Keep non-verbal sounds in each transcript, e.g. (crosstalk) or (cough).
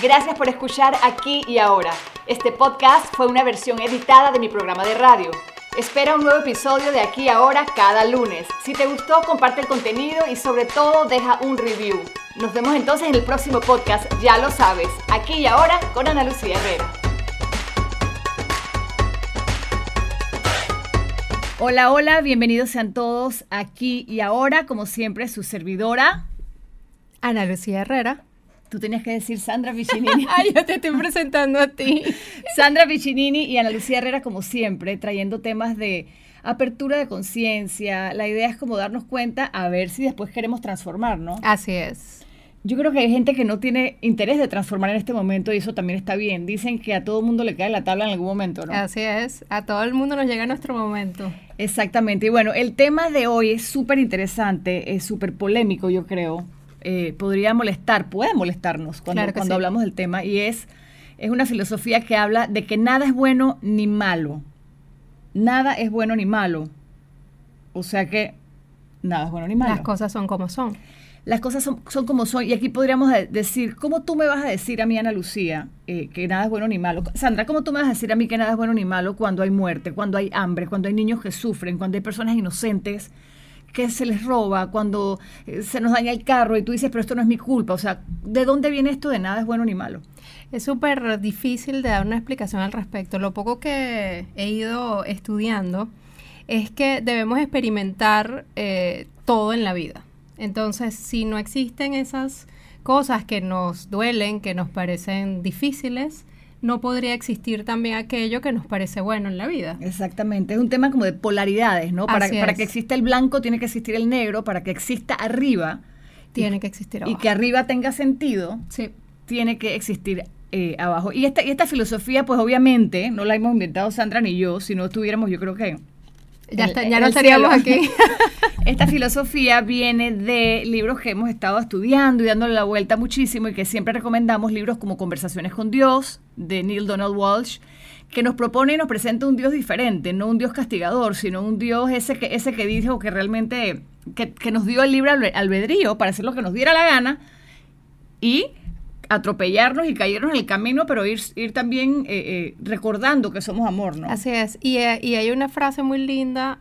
Gracias por escuchar aquí y ahora. Este podcast fue una versión editada de mi programa de radio. Espera un nuevo episodio de aquí y ahora cada lunes. Si te gustó, comparte el contenido y sobre todo deja un review. Nos vemos entonces en el próximo podcast, ya lo sabes, aquí y ahora con Ana Lucía Herrera. Hola, hola, bienvenidos sean todos aquí y ahora, como siempre, su servidora. Ana Lucía Herrera. Tú tenías que decir Sandra (laughs) Piccinini. Ay, yo te estoy presentando a ti. (laughs) Sandra Piccinini y Ana Lucía Herrera, como siempre, trayendo temas de apertura de conciencia. La idea es como darnos cuenta a ver si después queremos transformar, ¿no? Así es. Yo creo que hay gente que no tiene interés de transformar en este momento y eso también está bien. Dicen que a todo mundo le cae la tabla en algún momento, ¿no? Así es. A todo el mundo nos llega nuestro momento. Exactamente. Y bueno, el tema de hoy es súper interesante, es súper polémico, yo creo. Eh, podría molestar, puede molestarnos cuando, cuando hablamos del tema. Y es, es una filosofía que habla de que nada es bueno ni malo. Nada es bueno ni malo. O sea que nada es bueno ni malo. Las cosas son como son las cosas son, como son. Y aquí podríamos decir, ¿cómo tú me vas a decir a mí, Ana Lucía, eh, que nada es bueno ni malo? Sandra, ¿cómo tú me vas a decir a mí que nada es bueno ni malo cuando hay muerte, cuando hay hambre, cuando hay niños que sufren, cuando hay personas inocentes que se les roba, cuando eh, se nos daña el carro y tú dices, pero esto no es mi culpa? O sea, ¿de dónde viene esto de nada es bueno ni malo? Es súper difícil de dar una explicación al respecto. Lo poco que he ido estudiando es que debemos experimentar eh, todo en la vida. Entonces, si no existen esas cosas que nos duelen, que nos parecen difíciles, no podría existir también aquello que nos parece bueno en la vida. Exactamente, es un tema como de polaridades, ¿no? Para, para que exista el blanco tiene que existir el negro, para que exista arriba. Tiene que existir abajo. Y que arriba tenga sentido, sí. tiene que existir eh, abajo. Y esta, y esta filosofía, pues obviamente, no la hemos inventado Sandra ni yo, si no estuviéramos, yo creo que ya, no estaríamos aquí. (laughs) Esta filosofía viene de libros que hemos estado estudiando y dándole la vuelta muchísimo y que siempre recomendamos, libros como Conversaciones con Dios, de Neil Donald Walsh, que nos propone y nos presenta un Dios diferente, no un Dios castigador, sino un Dios ese que, ese que dijo que realmente, que, que nos dio el libre albedrío para hacer lo que nos diera la gana y atropellarnos y caernos en el camino, pero ir, ir también eh, eh, recordando que somos amor, ¿no? Así es. Y, eh, y hay una frase muy linda,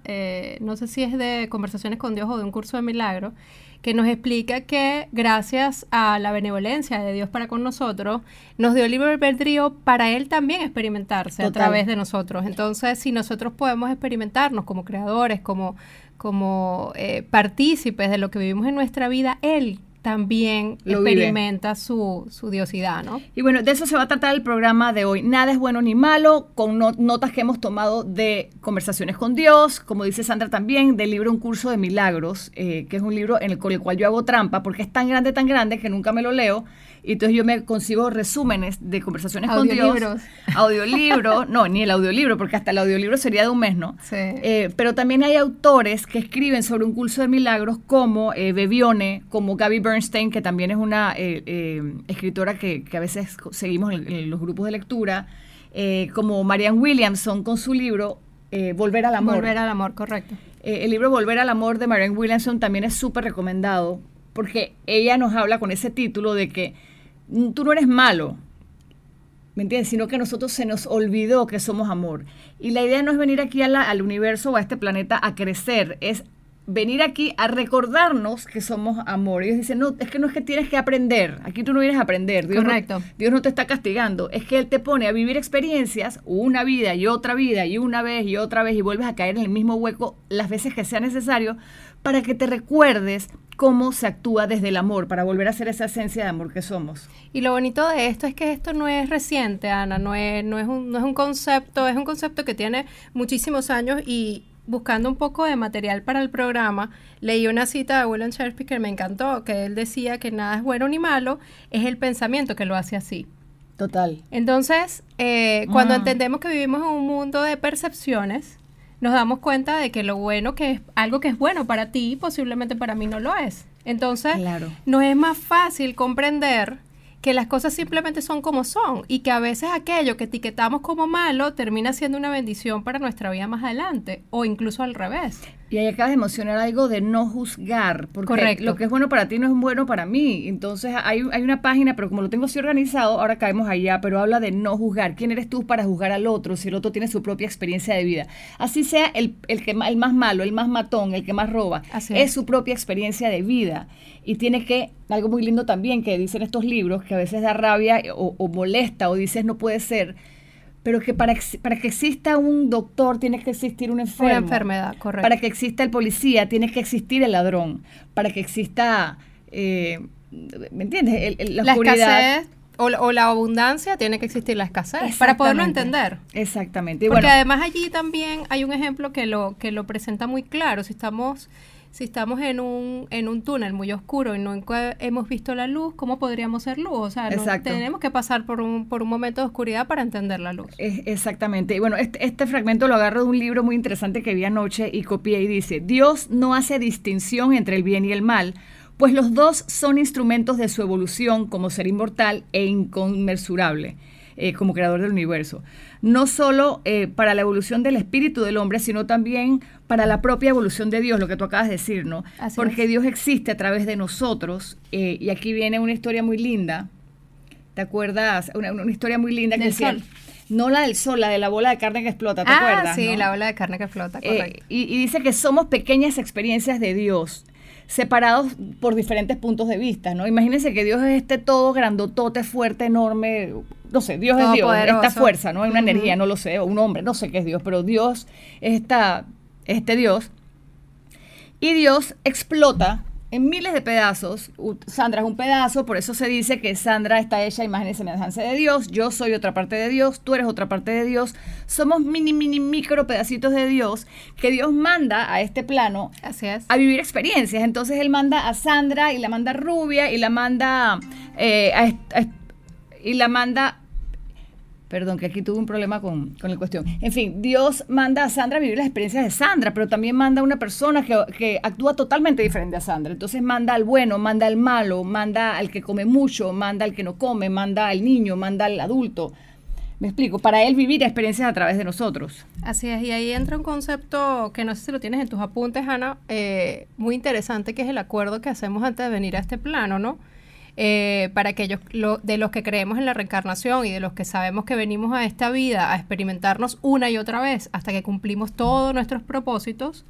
no sé si es de Conversaciones con Dios o de un curso de milagro, que nos explica que gracias a la benevolencia de Dios para con nosotros, nos dio libre albedrío para Él también experimentarse a través de nosotros. Entonces, si nosotros podemos experimentarnos como creadores, como, como partícipes de lo que vivimos en nuestra vida, Él también experimenta su, su, diosidad, ¿no? Y bueno, de eso se va a tratar el programa de hoy. Nada es bueno ni malo, con notas que hemos tomado de Conversaciones con Dios, como dice Sandra también, del libro Un Curso de Milagros, eh, que es un libro en el, con el cual yo hago trampa, porque es tan grande, tan grande, que nunca me lo leo, y entonces yo me consigo resúmenes de conversaciones con Dios. Audiolibro. (laughs) no, ni el audiolibro, porque hasta el audiolibro sería de un mes, ¿no? Sí. Eh, pero también hay autores que escriben sobre un curso de milagros como eh, Bebione, como Gaby Bernstein, que también es una eh, eh, escritora que, a veces seguimos en, los grupos de lectura, como Marianne Williamson con su libro Volver al Amor. Volver al Amor, correcto. el libro Volver al Amor de Marianne Williamson también es súper recomendado porque ella nos habla con ese título de que tú no eres malo, ¿me entiendes? Sino que a nosotros se nos olvidó que somos amor. Y la idea no es venir aquí al universo o a este planeta a crecer, es venir aquí a recordarnos que somos amor. Y ellos dicen, no, es que no es que tienes que aprender, aquí tú no vienes a aprender, Dios, Correcto. No, Dios no te está castigando, es que Él te pone a vivir experiencias, una vida y otra vida y una vez y otra vez y vuelves a caer en el mismo hueco las veces que sea necesario para que te recuerdes cómo se actúa desde el amor, para volver a ser esa esencia de amor que somos. Y lo bonito de esto es que esto no es reciente, Ana, no es, no es, un, no es un concepto, es un concepto que tiene muchísimos años y buscando un poco de material para el programa, leí una cita de William Shakespeare que me encantó, que él decía que nada es bueno ni malo, es el pensamiento que lo hace así. Total. Entonces, eh, cuando mm. entendemos que vivimos en un mundo de percepciones, nos damos cuenta de que lo bueno que es algo que es bueno para ti, posiblemente para mí no lo es. Entonces, nos es más fácil comprender que las cosas simplemente son como son y que a veces aquello que etiquetamos como malo termina siendo una bendición para nuestra vida más adelante o incluso al revés. Y ahí acabas de mencionar algo de no juzgar, porque Correcto. lo que es bueno para ti no es bueno para mí. Entonces hay, hay una página, pero como lo tengo así organizado, ahora caemos allá, pero habla de no juzgar. ¿Quién eres tú para juzgar al otro si el otro tiene su propia experiencia de vida? Así sea el, el, que, el más malo, el más matón, el que más roba, Así es es. su propia experiencia de vida. Y tiene que, algo muy lindo también que dicen estos libros, que a veces da rabia o, o molesta o dices no puede ser, pero que para, para que exista un doctor tiene que existir un enfermo. Una enfermedad, correcto. Para que exista el policía tiene que existir el ladrón. Para que exista, eh, ¿me entiendes? El- el- la, la escasez o, la- o la abundancia tiene que existir la escasez para poderlo entender. Exactamente. Y Porque bueno, además allí también hay un ejemplo que lo, que lo presenta muy claro. Si estamos, si estamos en un, en un túnel muy oscuro y no encu- hemos visto la luz, ¿cómo podríamos ser luz? O sea, no- tenemos que pasar por un, por un momento de oscuridad para entender la luz. Es- exactamente. Y bueno, este, este fragmento lo agarro de un libro muy interesante que vi anoche y copié y dice, Dios no hace distinción entre el bien y el mal, pues los dos son instrumentos de su evolución como ser inmortal e inconmensurable, eh, como creador del universo. No solo eh, para la evolución del espíritu del hombre, sino también para la propia evolución de Dios, lo que tú acabas de decir, ¿no? Así Porque es. Dios existe a través de nosotros eh, y aquí viene una historia muy linda. ¿Te acuerdas? Una, una historia muy linda que sol. no la del sol, la de la bola de carne que explota, ¿te ah, acuerdas? sí, no? la ola de carne que Eh, correcto. y, y dice que somos pequeñas experiencias de Dios, separados por diferentes puntos de vista, ¿no? Imagínense que Dios es este todo grandotote, fuerte, enorme, no sé, Dios es Dios, esta fuerza, ¿no? Hay una energía, no lo sé, o un hombre, no sé qué es Dios, pero Dios es este Dios. Y Dios explota en miles de pedazos. Sandra es un pedazo, por eso se dice que Sandra está hecha imagen y semejanza de Dios. Yo soy otra parte de Dios, tú eres otra parte de Dios. Somos mini, mini, micro pedacitos de Dios que Dios manda a este plano es. a vivir experiencias. Entonces él manda a Sandra y la manda Rubia y la manda eh, a a y la manda Perdón, que aquí tuve un problema con, con la cuestión. En fin, Dios manda a Sandra a vivir las experiencias de Sandra, pero también manda a una persona que, que actúa totalmente diferente a Sandra. Entonces manda al bueno, manda al malo, manda al que come mucho, manda al que no come, manda al niño, manda al adulto. Me explico, para él vivir experiencias a través de nosotros. Así es, y ahí entra un concepto que no sé si lo tienes en tus apuntes, Ana, eh, muy interesante, que es el acuerdo que hacemos antes de venir a este plano, ¿no? Eh, para aquellos lo- de los que creemos en la reencarnación y de los que sabemos que venimos a esta vida a experimentarnos una y otra vez hasta que cumplimos todos nuestros propósitos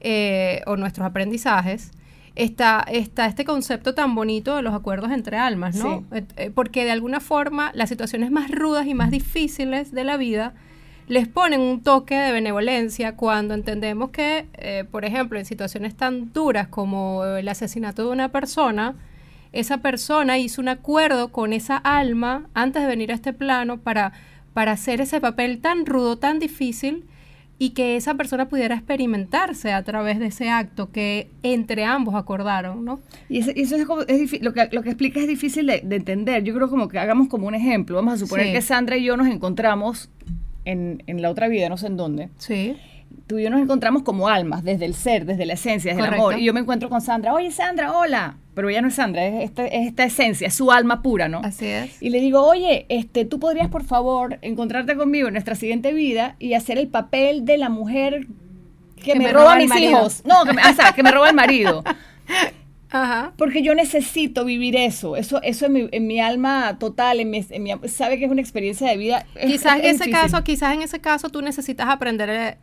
eh, o nuestros aprendizajes, está, está este concepto tan bonito de los acuerdos entre almas, ¿no? Sí. Eh, porque de alguna forma las situaciones más rudas y más difíciles de la vida les ponen un toque de benevolencia cuando entendemos que, eh, por ejemplo, en situaciones tan duras como el asesinato de una persona, esa persona hizo un acuerdo con esa alma antes de venir a este plano para, para hacer ese papel tan rudo, tan difícil, y que esa persona pudiera experimentarse a través de ese acto que entre ambos acordaron, ¿no? Y eso, y eso es, como- es lo, que, lo que explica es difícil de, de entender. Yo creo como que hagamos como un ejemplo. Vamos a suponer Sí. que Sandra y yo nos encontramos en, en la otra vida, no sé en dónde. Sí. Tú y yo nos encontramos como almas, desde el ser, desde la esencia, desde el amor. Y yo me encuentro con Sandra. Oye, Sandra, hola. Pero ella no es Sandra, es esta, es esta esencia, es su alma pura, ¿no? Así es. Y le digo, oye, este, tú podrías por favor encontrarte conmigo en nuestra siguiente vida y hacer el papel de la mujer que, Que me, me roba roba mis marido. hijos. No, que me, o sea, que me roba el marido. (laughs) Ajá. Porque yo necesito vivir eso. Eso, eso en mi, en mi alma total, en mi, en mi- sabe que es una experiencia de vida. Quizás es en ese difícil. caso, quizás en ese caso tú necesitas aprender eh,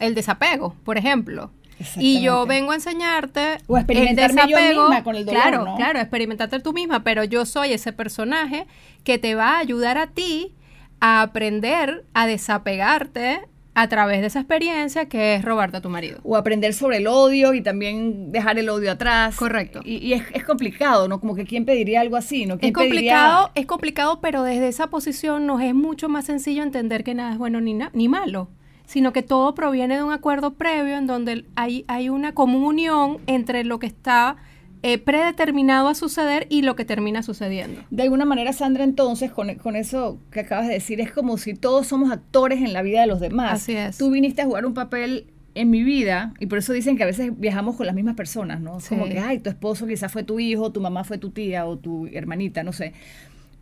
el desapego, por ejemplo. Y yo vengo a enseñarte O experimentarme yo misma con el dolor, Claro, ¿no? claro, experimentarte tú misma, pero yo soy ese personaje que te va a ayudar a ti a aprender a desapegarte a través de esa experiencia que es robarte a tu marido. O aprender sobre el odio y también dejar el odio atrás. Correcto. Y, y es, es complicado, ¿no? Como que quién pediría algo así, ¿no? Es ¿Quién pediría- complicado, es complicado, pero desde esa posición nos es mucho más sencillo entender que nada es bueno ni, na- ni malo, sino que todo proviene de un acuerdo previo en donde hay, hay una comunión entre lo que está eh, predeterminado a suceder y lo que termina sucediendo. De alguna manera, Sandra, entonces, con, con eso que acabas de decir, es como si todos somos actores en la vida de los demás. Así es. Tú viniste a jugar un papel en mi vida y por eso dicen que a veces viajamos con las mismas personas, ¿no? Es Como Sí. que, ay, tu esposo quizás fue tu hijo, tu mamá fue tu tía o tu hermanita, no sé.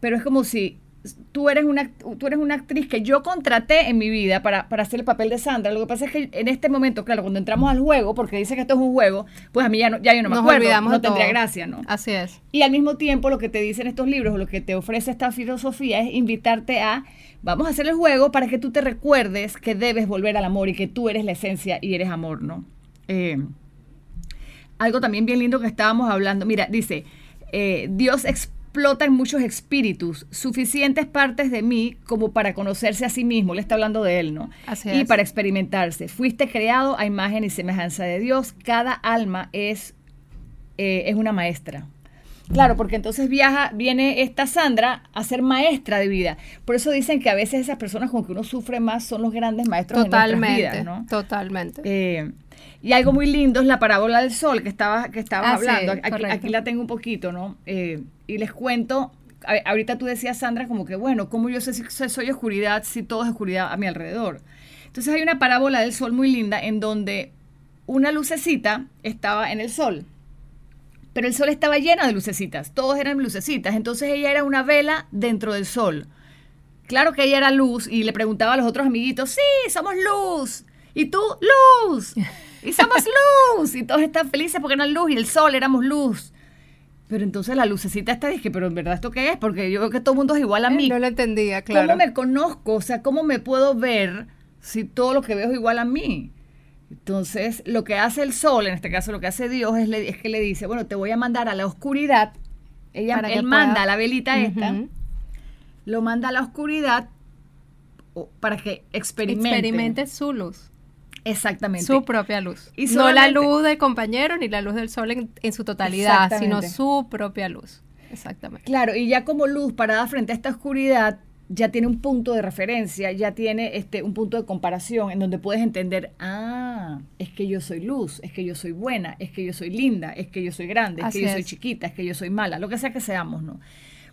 Pero es como si tú eres una, tú eres una actriz que yo contraté en mi vida para, para, hacer el papel de Sandra. Lo que pasa es que en este momento, claro, cuando entramos al juego, porque dice que esto es un juego, pues a mí ya, no, ya yo no me acuerdo, no tendría gracia, ¿no? Así es. Y al mismo tiempo lo que te dicen estos libros, o lo que te ofrece esta filosofía es invitarte a, vamos a hacer el juego para que tú te recuerdes que debes volver al amor y que tú eres la esencia y eres amor, ¿no? Eh, algo también bien lindo que estábamos hablando, mira, dice, eh, Dios explotan muchos espíritus, suficientes partes de mí como para conocerse a sí mismo, le está hablando de él, ¿no? Así y para experimentarse. Fuiste creado a imagen y semejanza de Dios, cada alma es, eh, es una maestra. Claro, porque entonces viaja, viene esta Sandra a ser maestra de vida. Por eso dicen que a veces esas personas con que uno sufre más son los grandes maestros totalmente, de nuestras vidas, ¿no? Totalmente. Eh, y algo muy lindo es la parábola del sol que estaba que estabas ah, hablando. aquí, la tengo un poquito, ¿no? Eh, y les cuento, ahorita tú decías, Sandra, como que, bueno, ¿cómo yo sé si soy oscuridad si todo es oscuridad a mi alrededor? Entonces hay una parábola del sol muy linda en donde una lucecita estaba en el sol, pero el sol estaba lleno de lucecitas, todos eran lucecitas, entonces ella era una vela dentro del sol. Claro que ella era luz y le preguntaba a los otros amiguitos, sí, somos luz. Y tú, luz. (laughs) Y somos luz. Y todos están felices porque eran luz y el sol éramos luz. Pero entonces la lucecita está dije, pero en verdad esto qué es? Porque yo veo que todo el mundo es igual a mí. No lo entendía, claro. ¿Cómo me conozco? O sea, ¿cómo me puedo ver si todo lo que veo es igual a mí? Entonces, lo que hace el sol, en este caso lo que hace Dios, es, es que le dice, bueno, te voy a mandar a la oscuridad. Ella, él manda la velita esta, lo manda a la oscuridad para que experimente. Experimente su luz. Exactamente. Su propia luz. Y no la luz del compañero ni la luz del sol en, su totalidad, sino su propia luz. Exactamente. Claro, y ya como luz parada frente a esta oscuridad, ya tiene un punto de referencia, ya tiene este un punto de comparación en donde puedes entender, ah, es que yo soy luz, es que yo soy buena, es que yo soy linda, es que yo soy grande, es que yo soy chiquita, es que yo soy mala, lo que sea que seamos, ¿no?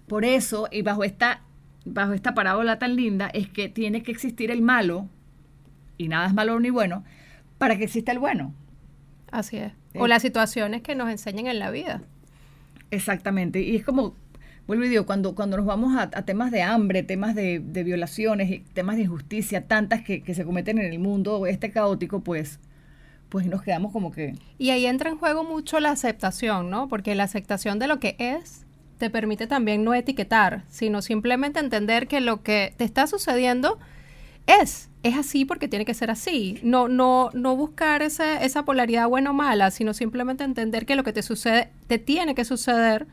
Por eso, y bajo esta bajo esta parábola tan linda es que tiene que existir el malo y nada es malo ni bueno, para que exista el bueno. Así es. O las situaciones que nos enseñan en la vida. Exactamente. Y es como, vuelvo y digo, cuando, cuando nos vamos a, temas de hambre, temas de, violaciones, y temas de injusticia, tantas que, que, se cometen en el mundo, este caótico, pues, pues nos quedamos como que... Y ahí entra en juego mucho la aceptación, ¿no? Porque la aceptación de lo que es te permite también no etiquetar, sino simplemente entender que lo que te está sucediendo es, es así porque tiene que ser así. No, no, no buscar esa, esa polaridad buena o mala, sino simplemente entender que lo que te sucede, te tiene que suceder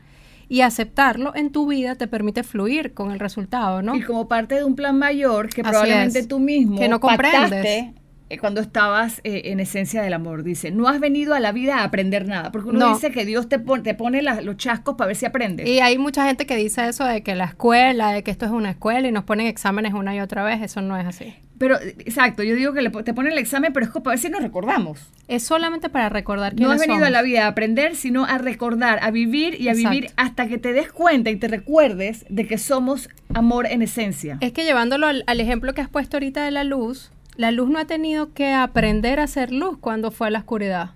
y aceptarlo en tu vida te permite fluir con el resultado, ¿no? Y como parte de un plan mayor que probablemente tú mismo que no comprendes. Eh, cuando estabas eh, en esencia del amor. Dice, no has venido a la vida a aprender nada, porque uno dice que Dios te, te pone los chascos para ver si aprendes. Y hay mucha gente que dice eso de que la escuela, de que esto es una escuela y nos ponen exámenes una y otra vez, eso no es así. Pero, exacto, yo digo que te ponen el examen, pero es para ver si nos recordamos. Es solamente para recordar que No has venido a la vida a aprender, sino a recordar, a vivir y a vivir hasta que te des cuenta y te recuerdes de que somos amor en esencia. Es que llevándolo al ejemplo que has puesto ahorita de la luz, la luz no ha tenido que aprender a ser luz cuando fue a la oscuridad.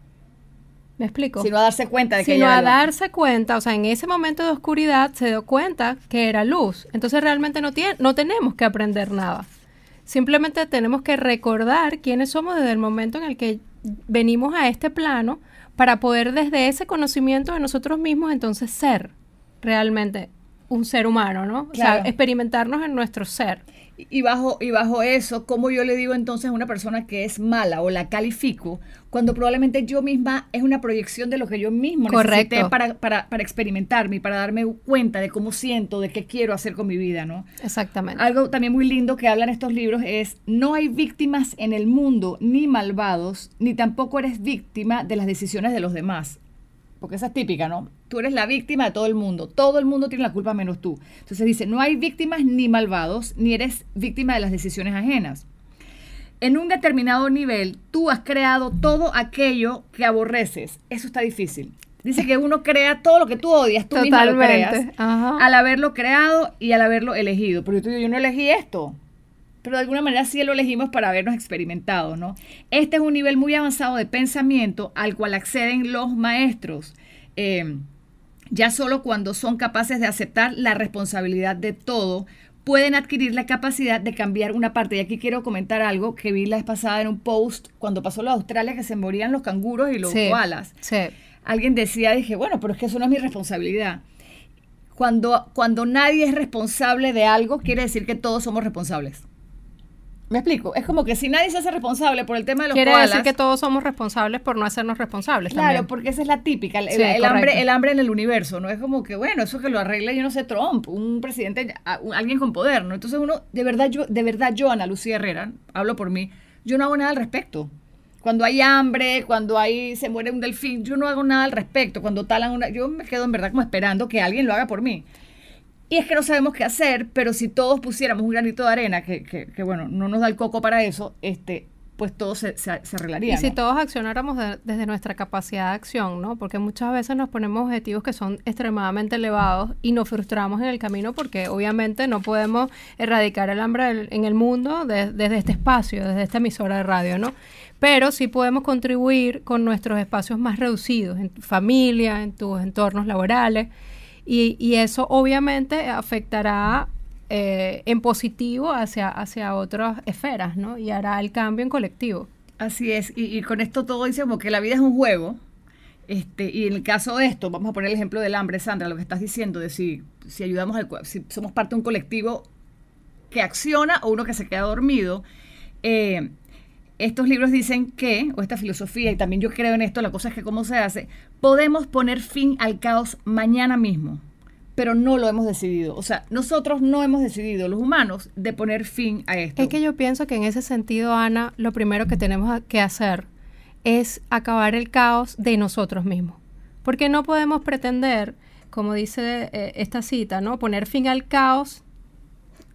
¿Me explico? Sino a darse cuenta de que Sino a darse cuenta, o sea, en ese momento de oscuridad se dio cuenta que era luz. Entonces realmente no, tiene, no tenemos que aprender nada. Simplemente tenemos que recordar quiénes somos desde el momento en el que venimos a este plano para poder desde ese conocimiento de nosotros mismos entonces ser realmente un ser humano, ¿no? O sea, experimentarnos en nuestro ser. Y bajo, y bajo eso, ¿cómo yo le digo entonces a una persona que es mala o la califico cuando probablemente yo misma es una proyección de lo que yo mismo necesité para, para, para experimentarme y para darme cuenta de cómo siento, de qué quiero hacer con mi vida, ¿no? Exactamente. Algo también muy lindo que hablan estos libros es, no hay víctimas en el mundo, ni malvados, ni tampoco eres víctima de las decisiones de los demás porque esa es típica, ¿no? Tú eres la víctima de todo el mundo, todo el mundo tiene la culpa menos tú. Entonces dice, no hay víctimas ni malvados, ni eres víctima de las decisiones ajenas. En un determinado nivel, tú has creado todo aquello que aborreces. Eso está difícil. Dice que uno crea todo lo que tú odias, tú misma lo creas, al haberlo creado y al haberlo elegido. Porque tú yo no elegí esto, pero de alguna manera sí lo elegimos para habernos experimentado, ¿no? Este es un nivel muy avanzado de pensamiento al cual acceden los maestros. Eh, ya solo cuando son capaces de aceptar la responsabilidad de todo pueden adquirir la capacidad de cambiar una parte. Y aquí quiero comentar algo que vi la vez pasada en un post cuando pasó lo de Australia, que se morían los canguros y los koalas. Sí. Alguien decía, dije, bueno, pero es que eso no es mi responsabilidad. Cuando, cuando nadie es responsable de algo, quiere decir que todos somos responsables. ¿Me explico? Es como que si nadie se hace responsable por el tema de los Quiere koalas, decir que todos somos responsables por no hacernos responsables Claro, también. porque esa es la típica, el, Sí, el hambre, el hambre en el universo, ¿no? Es como que, bueno, eso que lo arregle, yo no sé, Trump, un presidente, a- un- alguien con poder, ¿no? Entonces uno, de verdad, yo, de verdad, yo, Ana Lucía Herrera, hablo por mí, yo no hago nada al respecto. Cuando hay hambre, cuando hay, se muere un delfín, yo no hago nada al respecto. Cuando talan una, yo me quedo en verdad como esperando que alguien lo haga por mí. Y es que no sabemos qué hacer, pero si todos pusiéramos un granito de arena, que, que, que, bueno, no nos da el coco para eso, este, pues todo se, se, se arreglaría. Y si todos accionáramos de- desde nuestra capacidad de acción, ¿no? Porque muchas veces nos ponemos objetivos que son extremadamente elevados y nos frustramos en el camino porque obviamente no podemos erradicar el hambre del- en el mundo de- desde este espacio, desde esta emisora de radio, ¿no? Pero sí podemos contribuir con nuestros espacios más reducidos, en tu familia, en tus entornos laborales. Y, y eso obviamente afectará eh, en positivo hacia, hacia otras esferas, ¿no? Y hará el cambio en colectivo. Así es, y, con esto todo dice como que la vida es un juego. Este, y en el caso de esto, vamos a poner el ejemplo del hambre, Sandra, lo que estás diciendo, de si, si ayudamos al, si somos parte de un colectivo que acciona o uno que se queda dormido. eh, estos libros dicen que, o esta filosofía, y también yo creo en esto, la cosa es que cómo se hace, podemos poner fin al caos mañana mismo, pero no lo hemos decidido. O sea, nosotros no hemos decidido, los humanos, de poner fin a esto. Es que yo pienso que en ese sentido, Ana, lo primero que tenemos que hacer es acabar el caos de nosotros mismos. Porque no podemos pretender, como dice eh, esta cita, ¿no? Poner fin al caos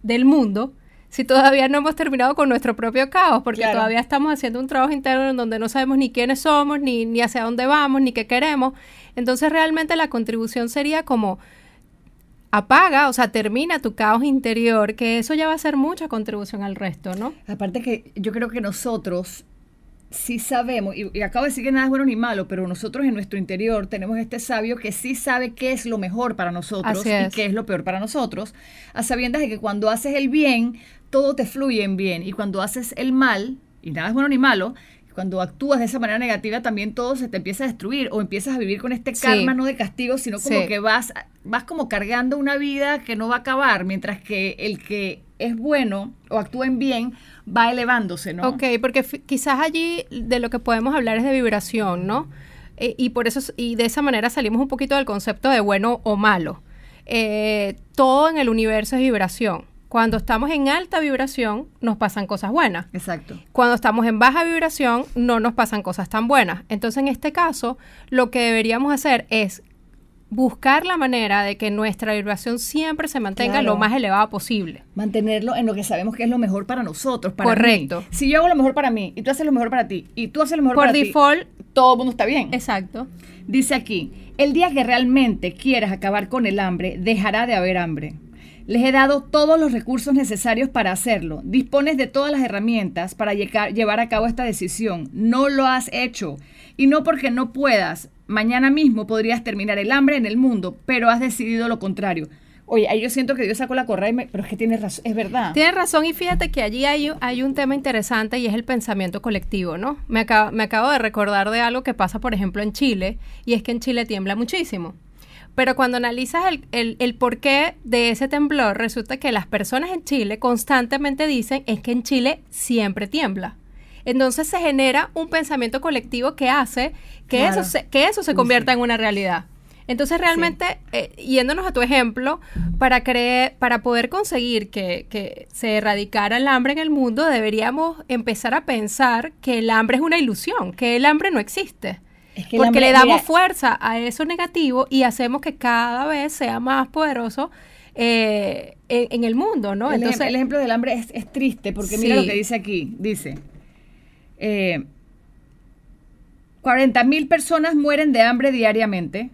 del mundo si todavía no hemos terminado con nuestro propio caos, porque Claro. todavía estamos haciendo un trabajo interno en donde no sabemos ni quiénes somos, ni, ni hacia dónde vamos, ni qué queremos. Entonces realmente la contribución sería como apaga, o sea, termina tu caos interior, que eso ya va a ser mucha contribución al resto, ¿no? Aparte que yo creo que nosotros sí sabemos, y, y acabo de decir que nada es bueno ni malo, pero nosotros en nuestro interior tenemos este sabio que sí sabe qué es lo mejor para nosotros y qué es lo peor para nosotros, a sabiendas de que cuando haces el bien, todo te fluye en bien, y cuando haces el mal, y nada es bueno ni malo, cuando actúas de esa manera negativa, también todo se te empieza a destruir o empiezas a vivir con este Sí. karma, no de castigo, sino como Sí. que vas, vas como cargando una vida que no va a acabar, mientras que el que es bueno o actúa en bien va elevándose, ¿no? Ok, porque quizás allí de lo que podemos hablar es de vibración, ¿no? Eh, y por eso, y de esa manera salimos un poquito del concepto de bueno o malo. Eh, todo en el universo es vibración. Cuando estamos en alta vibración, nos pasan cosas buenas. Exacto. Cuando estamos en baja vibración, no nos pasan cosas tan buenas. Entonces, en este caso, lo que deberíamos hacer es buscar la manera de que nuestra vibración siempre se mantenga Claro. lo más elevada posible. mantenerlo en lo que sabemos que es lo mejor para nosotros, para Correcto. mí. Si yo hago lo mejor para mí y tú haces lo mejor para ti y tú haces lo mejor Por para default, ti, todo el mundo está bien. exacto. Dice aquí, el día que realmente quieras acabar con el hambre, dejará de haber hambre. Les he dado todos los recursos necesarios para hacerlo. Dispones de todas las herramientas para llevar a cabo esta decisión. No lo has hecho. Y no porque no puedas. Mañana mismo podrías terminar el hambre en el mundo, pero has decidido lo contrario. Oye, ahí yo siento que Dios sacó la correa, y pero es que tienes razón, es verdad. Tienes razón y fíjate que allí hay, un tema interesante y es el pensamiento colectivo, ¿no? Me acabo de recordar de algo que pasa, por ejemplo, en Chile y es que en Chile tiembla muchísimo. Pero cuando analizas el, el, el porqué de ese temblor, resulta que las personas en Chile constantemente dicen es que en Chile siempre tiembla. Entonces se genera un pensamiento colectivo que hace que, Claro. eso, se, que eso se convierta sí. en una realidad. Entonces realmente, eh, yéndonos a tu ejemplo, para, creer, para poder conseguir que, que se erradicara el hambre en el mundo, deberíamos empezar a pensar que el hambre es una ilusión, que el hambre no existe. Es que el porque le damos mira, fuerza a eso negativo y hacemos que cada vez sea más poderoso eh, en, en el mundo, ¿no? el, Entonces, el ejemplo del hambre es, es triste porque mira Sí. lo que dice aquí. Dice, eh, 40 mil personas mueren de hambre diariamente.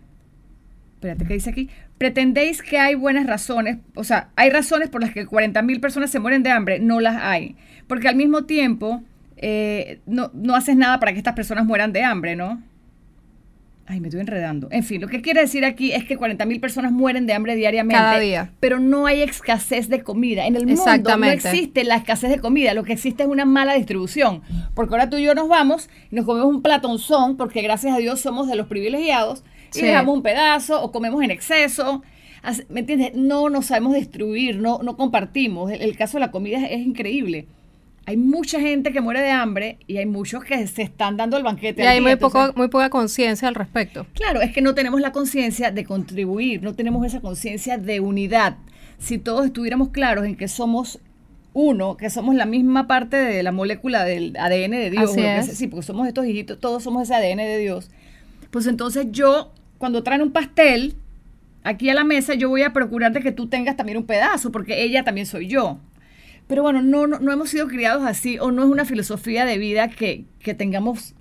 Espérate, ¿qué dice aquí? Pretendéis que hay buenas razones, o sea, hay razones por las que 40 mil personas se mueren de hambre, no las hay. Porque al mismo tiempo eh, no, no haces nada para que estas personas mueran de hambre, ¿no? Ay, me estoy enredando. En fin, lo que quiere decir aquí es que 40 mil personas mueren de hambre diariamente. Cada día. Pero no hay escasez de comida. En el mundo no existe la escasez de comida. Lo que existe es una mala distribución. Porque ahora tú y yo nos vamos y nos comemos un platonzón, porque gracias a Dios somos de los privilegiados, y Sí. dejamos un pedazo o comemos en exceso. ¿Me entiendes? No nos sabemos distribuir, no, no compartimos. El, el caso de la comida es, es increíble. Hay mucha gente que muere de hambre y hay muchos que se están dando el banquete. Y hay muy, poco, muy poca conciencia al respecto. Claro, es que no tenemos la conciencia de contribuir, no tenemos esa conciencia de unidad. Si todos estuviéramos claros en que somos uno, que somos la misma parte de la molécula del ADN de Dios, Así que sí, porque somos estos hijitos, todos somos ese ADN de Dios. Pues entonces yo, cuando traen un pastel aquí a la mesa, yo voy a procurar de que tú tengas también un pedazo, porque ella también soy yo. Pero bueno, no, no, no hemos sido criados así, o no es una filosofía de vida que, que tengamos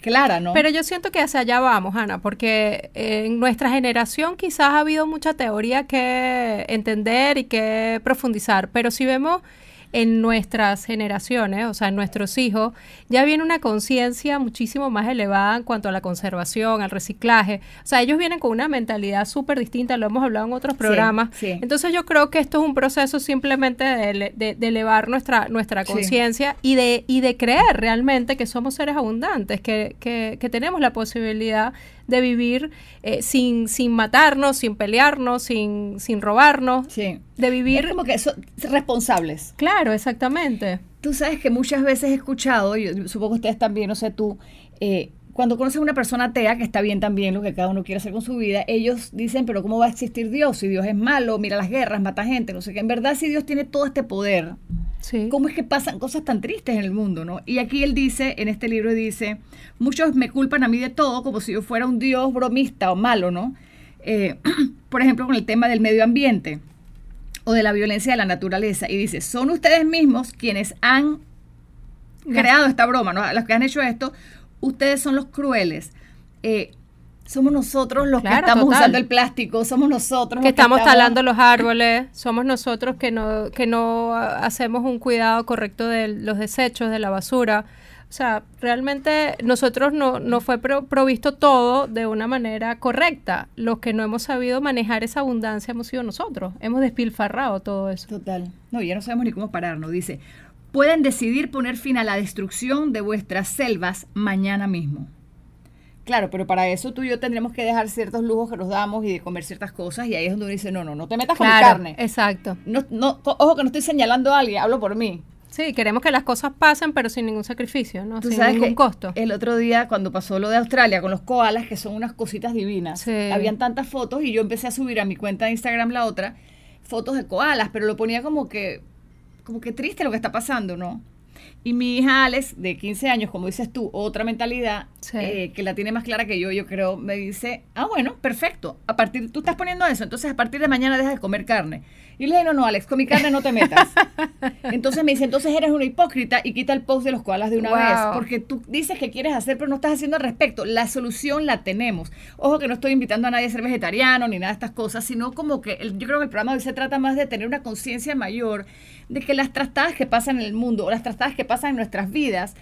clara, ¿no? Pero yo siento que hacia allá vamos, Ana, porque en nuestra generación quizás ha habido mucha teoría que entender y que profundizar, pero si vemos en nuestras generaciones, o sea, en nuestros hijos, ya viene una conciencia muchísimo más elevada en cuanto a la conservación, al reciclaje. O sea, ellos vienen con una mentalidad súper distinta, lo hemos hablado en otros programas. sí. Entonces yo creo que esto es un proceso simplemente de, ele- de- de elevar nuestra, nuestra Sí. conciencia y, de, y de creer realmente que somos seres abundantes, que, que, que tenemos la posibilidad de vivir eh, sin, sin matarnos, sin pelearnos, sin, sin robarnos, Sí. de Es vivir... como que son responsables. Claro, exactamente. Tú sabes que muchas veces he escuchado, y yo supongo que ustedes también, no sé tú, eh, cuando conoces a una persona atea, que está bien también lo que cada uno quiere hacer con su vida, ellos dicen, pero ¿cómo va a existir Dios? Si Dios es malo, mira las guerras, mata gente, no sé qué. En verdad, si Dios tiene todo este poder, Sí. ¿cómo es que pasan cosas tan tristes en el mundo, no? Y aquí él dice, en este libro dice, muchos me culpan a mí de todo como si yo fuera un Dios bromista o malo, ¿no? Eh, (clears throat) por ejemplo, con el tema del medio ambiente o de la violencia de la naturaleza. Y dice, son ustedes mismos quienes han creado esta broma, ¿no? Los que han hecho esto, ustedes son los crueles. Eh, somos nosotros los Claro, que estamos total. usando el plástico, somos nosotros que los estamos talando los árboles, somos nosotros que no, que no hacemos un cuidado correcto de los desechos, de la basura. O sea, realmente nosotros no, no fue pro- provisto todo de una manera correcta. Los que no hemos sabido manejar esa abundancia hemos sido nosotros. Hemos despilfarrado todo eso. Total. No, ya no sabemos ni cómo pararnos. Dice, pueden decidir poner fin a la destrucción de vuestras selvas mañana mismo. Claro, pero para eso tú y yo tendremos que dejar ciertos lujos que nos damos y de comer ciertas cosas y ahí es donde uno dice, no, no, no te metas con mi carne. exacto. No, no, ojo que no estoy señalando a alguien, hablo por mí. Sí, queremos que las cosas pasen, pero sin ningún sacrificio, ¿no? Tú sin sabes ningún que costo. el otro día cuando pasó lo de Australia con los koalas, que son unas cositas divinas, Sí. habían tantas fotos y yo empecé a subir a mi cuenta de Instagram la otra, fotos de koalas, pero lo ponía como que, como que triste lo que está pasando, ¿no? Y mi hija Alex, de 15 años, como dices tú, otra mentalidad, Sí. eh, que la tiene más clara que yo, yo creo, me dice, ah, bueno, perfecto, a partir, tú estás poniendo eso, entonces a partir de mañana dejas de comer carne. Y le dije, no, no, Alex, con mi carne no te metas. (laughs) entonces me dice, entonces eres una hipócrita y quita el post de los koalas de una Wow. vez, porque tú dices que quieres hacer, pero no estás haciendo al respecto. La solución la tenemos. Ojo que no estoy invitando a nadie a ser vegetariano ni nada de estas cosas, sino como que el- yo creo que el programa hoy se trata más de tener una conciencia mayor de que las trastadas que pasan en el mundo o las trastadas que pasan en nuestras vidas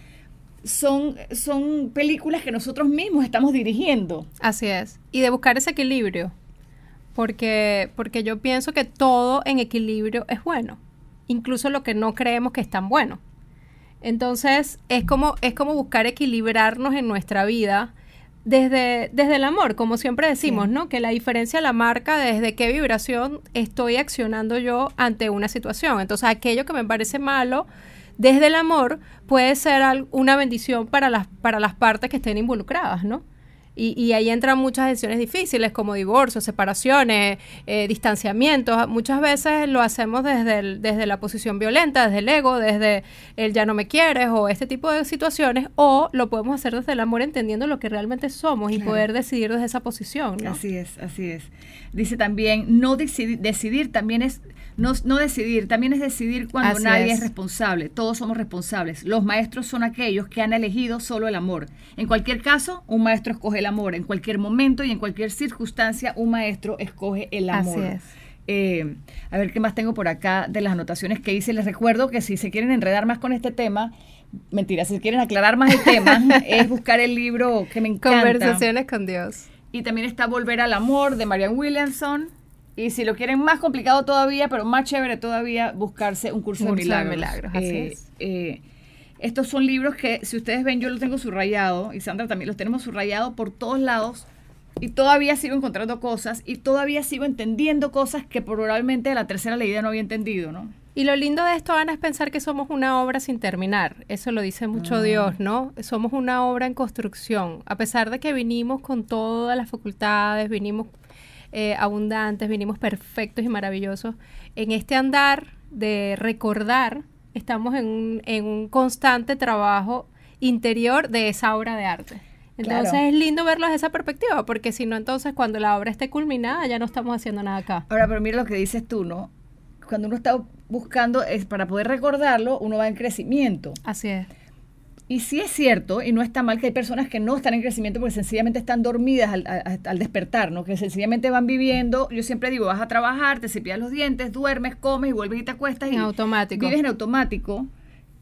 son, son películas que nosotros mismos estamos dirigiendo. Así es. Y de buscar ese equilibrio. Porque, porque yo pienso que todo en equilibrio es bueno. Incluso lo que no creemos que es tan bueno. Entonces, es como, es como buscar equilibrarnos en nuestra vida desde, desde el amor, como siempre decimos, Sí. ¿no? Que la diferencia la marca desde qué vibración estoy accionando yo ante una situación. Entonces, aquello que me parece malo desde el amor puede ser una bendición para las, para las partes que estén involucradas, ¿no? Y, y ahí entran muchas decisiones difíciles como divorcios, separaciones, eh, distanciamientos. Muchas veces lo hacemos desde, el- desde la posición violenta, desde el ego, desde el ya no me quieres o este tipo de situaciones, o lo podemos hacer desde el amor entendiendo lo que realmente somos y Claro. poder decidir desde esa posición, ¿no? Así es, así es. Dice también, no decidi- decidir también es, no, no decidir, también es decidir cuando Así nadie es. es. responsable. Todos somos responsables. Los maestros son aquellos que han elegido solo el amor. En cualquier caso, un maestro escoge el amor. En cualquier momento y en cualquier circunstancia, un maestro escoge el Así amor. es. Eh, a ver qué más tengo por acá de las anotaciones que hice. Les recuerdo que si se quieren enredar más con este tema, mentira, si quieren aclarar más el tema, (laughs) es buscar el libro que me encanta. Conversaciones con Dios. Y también está Volver al Amor de Marian Williamson. Y si lo quieren más complicado todavía, pero más chévere todavía, buscarse un curso, de milagros. así eh, es. Eh, estos son libros que, si ustedes ven, yo los tengo subrayado, y Sandra también los tenemos subrayado por todos lados, y todavía sigo encontrando cosas, y todavía sigo entendiendo cosas que probablemente de la tercera leída no había entendido, ¿no? Y lo lindo de esto, Ana, es pensar que somos una obra sin terminar. Eso lo dice mucho ah. Dios, ¿no? Somos una obra en construcción. A pesar de que vinimos con todas las facultades, vinimos eh, abundantes, vinimos perfectos y maravillosos, en este andar de recordar, estamos en un, en un constante trabajo interior de esa obra de arte. Entonces es lindo verlo desde esa perspectiva, porque si no, entonces cuando la obra esté culminada ya no estamos haciendo nada acá. Ahora, pero mira lo que dices tú, ¿no? Cuando uno está buscando, es para poder recordarlo, uno va en crecimiento. Así es. Y sí es cierto, y no está mal que hay personas que no están en crecimiento porque sencillamente están dormidas al, despertar, ¿no? Que sencillamente van viviendo, yo siempre digo, vas a trabajar, te cepillas los dientes, duermes, comes y vuelves y te acuestas. En y automático. Vives en automático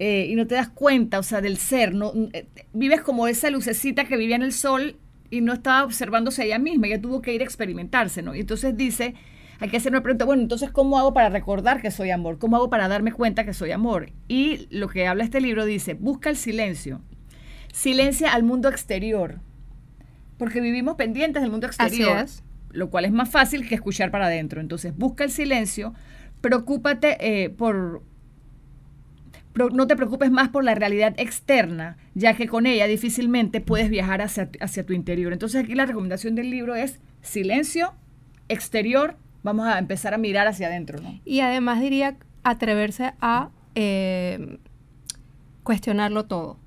eh, y no te das cuenta, o sea, del ser, ¿no? Eh, vives como esa lucecita que vivía en el sol y no estaba observándose a ella misma, ella tuvo que ir a experimentarse, ¿no? Y entonces dice hay que hacer una pregunta, bueno, entonces, ¿cómo hago para recordar que soy amor? ¿Cómo hago para darme cuenta que soy amor? Y lo que habla este libro dice, busca el silencio, silencia al mundo exterior, porque vivimos pendientes del mundo exterior, lo cual es más fácil que escuchar para adentro. Entonces, busca el silencio, preocúpate eh, por... no te preocupes más por la realidad externa, ya que con ella difícilmente puedes viajar hacia, hacia tu interior. Entonces aquí la recomendación del libro es silencio, exterior, vamos a empezar a mirar hacia adentro, ¿no? Y además diría atreverse a eh, cuestionarlo todo.